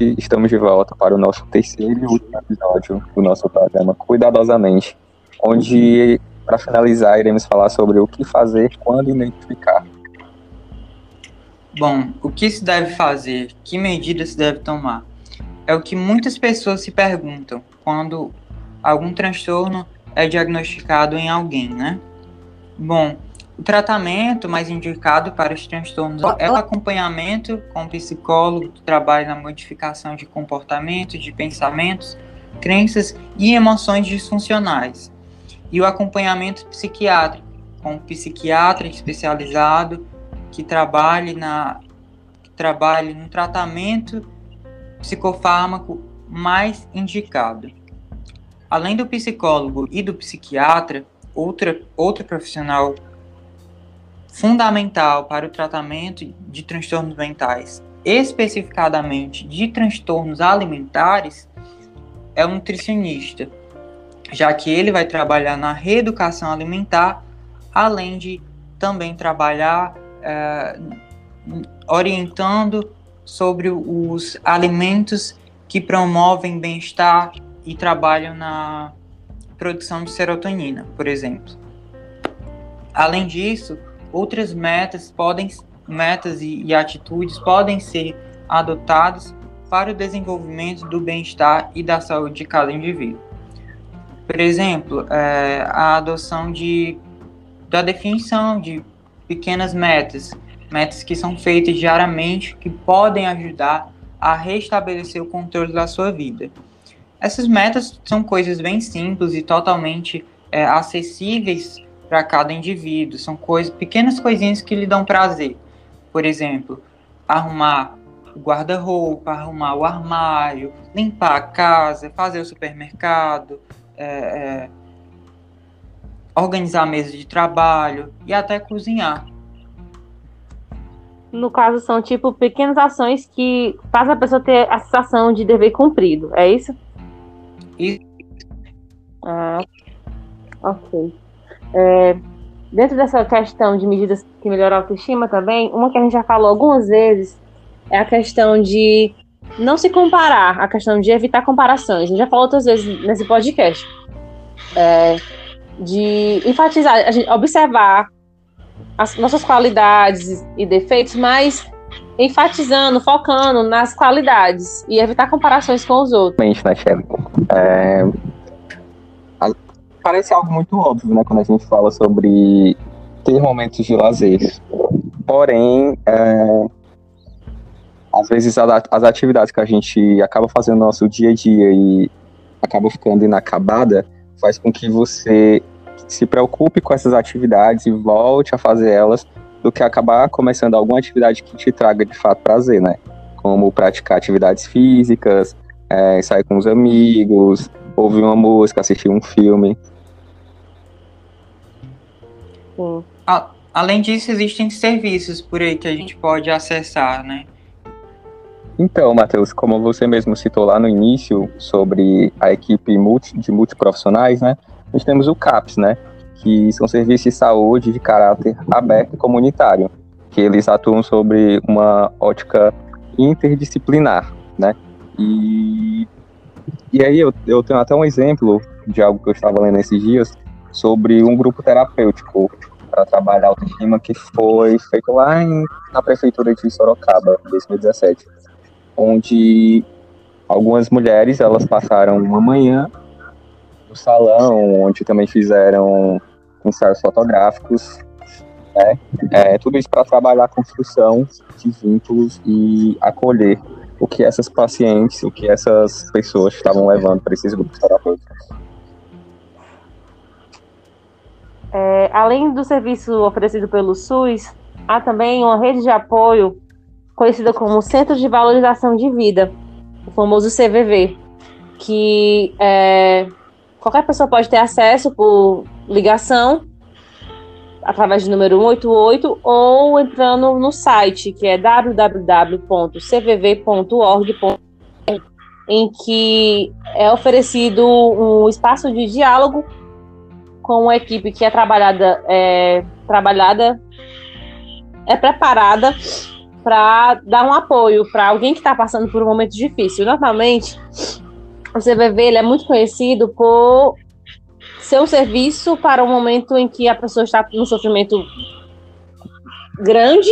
gente, estamos de volta para o nosso terceiro e último episódio do nosso programa Cuidadosamente, onde, para finalizar, iremos falar sobre o que fazer quando identificar. Bom, o que se deve fazer? Que medidas se deve tomar? É o que muitas pessoas se perguntam quando algum transtorno é diagnosticado em alguém, né? Bom, o tratamento mais indicado para os transtornos é o acompanhamento com psicólogo que trabalha na modificação de comportamento, de pensamentos, crenças e emoções disfuncionais. E o acompanhamento psiquiátrico, com psiquiatra especializado que trabalhe, na, que trabalhe no tratamento psicofármaco mais indicado. Além do psicólogo e do psiquiatra, outra, outro profissional fundamental para o tratamento de transtornos mentais, especificadamente de transtornos alimentares, é o nutricionista, já que ele vai trabalhar na reeducação alimentar, além de também trabalhar é, orientando sobre os alimentos que promovem bem-estar e trabalham na produção de serotonina, por exemplo. Além disso, outras metas podem metas e, e atitudes podem ser adotadas para o desenvolvimento do bem-estar e da saúde de cada indivíduo. Por exemplo, é, a adoção de, da definição de pequenas metas, metas que são feitas diariamente, que podem ajudar a restabelecer o controle da sua vida. Essas metas são coisas bem simples e totalmente é, acessíveis para cada indivíduo. São coisas, pequenas coisinhas que lhe dão prazer. Por exemplo, arrumar o guarda-roupa, arrumar o armário, limpar a casa, fazer o supermercado, é, é, organizar a mesa de trabalho e até cozinhar. No caso, são tipo pequenas ações que fazem a pessoa ter a sensação de dever cumprido, é isso? Isso. Ah, ok. É, dentro dessa questão de medidas que melhoram a autoestima também, uma que a gente já falou algumas vezes é a questão de não se comparar, a questão de evitar comparações. A gente já falou outras vezes nesse podcast. É, de enfatizar, a gente observar as nossas qualidades e defeitos, mas enfatizando, focando nas qualidades e evitar comparações com os outros. Né, é, parece algo muito óbvio, né, quando a gente fala sobre ter momentos de lazer. Porém, é, às vezes as atividades que a gente acaba fazendo no nosso dia a dia e acaba ficando inacabada, faz com que você se preocupe com essas atividades e volte a fazer elas do que acabar começando alguma atividade que te traga de fato prazer, né? Como praticar atividades físicas, é, sair com os amigos, ouvir uma música, assistir um filme. Sim. A, além disso, existem serviços por aí que a gente pode acessar, né? Então, Matheus, como você mesmo citou lá no início sobre a equipe multi, de multiprofissionais, né? Nós temos o CAPS, né? Que são serviços de saúde de caráter aberto e comunitário, que eles atuam sobre uma ótica interdisciplinar, né? E, e aí eu, eu tenho até um exemplo de algo que eu estava lendo esses dias sobre um grupo terapêutico para trabalhar autoestima que foi feito lá em, na prefeitura de Sorocaba, em 2017, onde algumas mulheres elas passaram uma manhã no salão, onde também fizeram ensaios fotográficos, né? É, tudo isso para trabalhar a construção de vínculos e acolher o que essas pacientes, o que essas pessoas estavam levando para esses grupos terapêuticos. É, além do serviço oferecido pelo SUS, há também uma rede de apoio conhecida como Centro de Valorização de Vida, o famoso CVV, que é, qualquer pessoa pode ter acesso por ligação através do número 188 ou entrando no site que é www.cvv.org.br em que é oferecido um espaço de diálogo com uma equipe que é trabalhada, é, trabalhada, é preparada para dar um apoio para alguém que está passando por um momento difícil. Normalmente, vai ver, ele é muito conhecido por ser um serviço para um momento em que a pessoa está num sofrimento grande,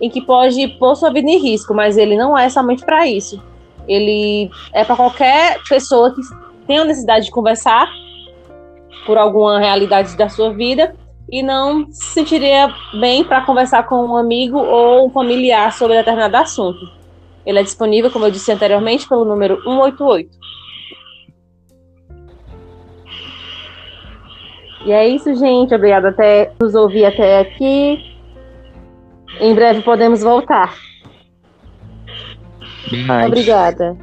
em que pode pôr sua vida em risco, mas ele não é somente para isso. Ele é para qualquer pessoa que tenha necessidade de conversar por alguma realidade da sua vida e não se sentiria bem para conversar com um amigo ou um familiar sobre determinado assunto. Ele é disponível, como eu disse anteriormente, pelo número 188. E é isso, gente. Obrigada até nos ouvir até aqui. Em breve podemos voltar. Obrigada.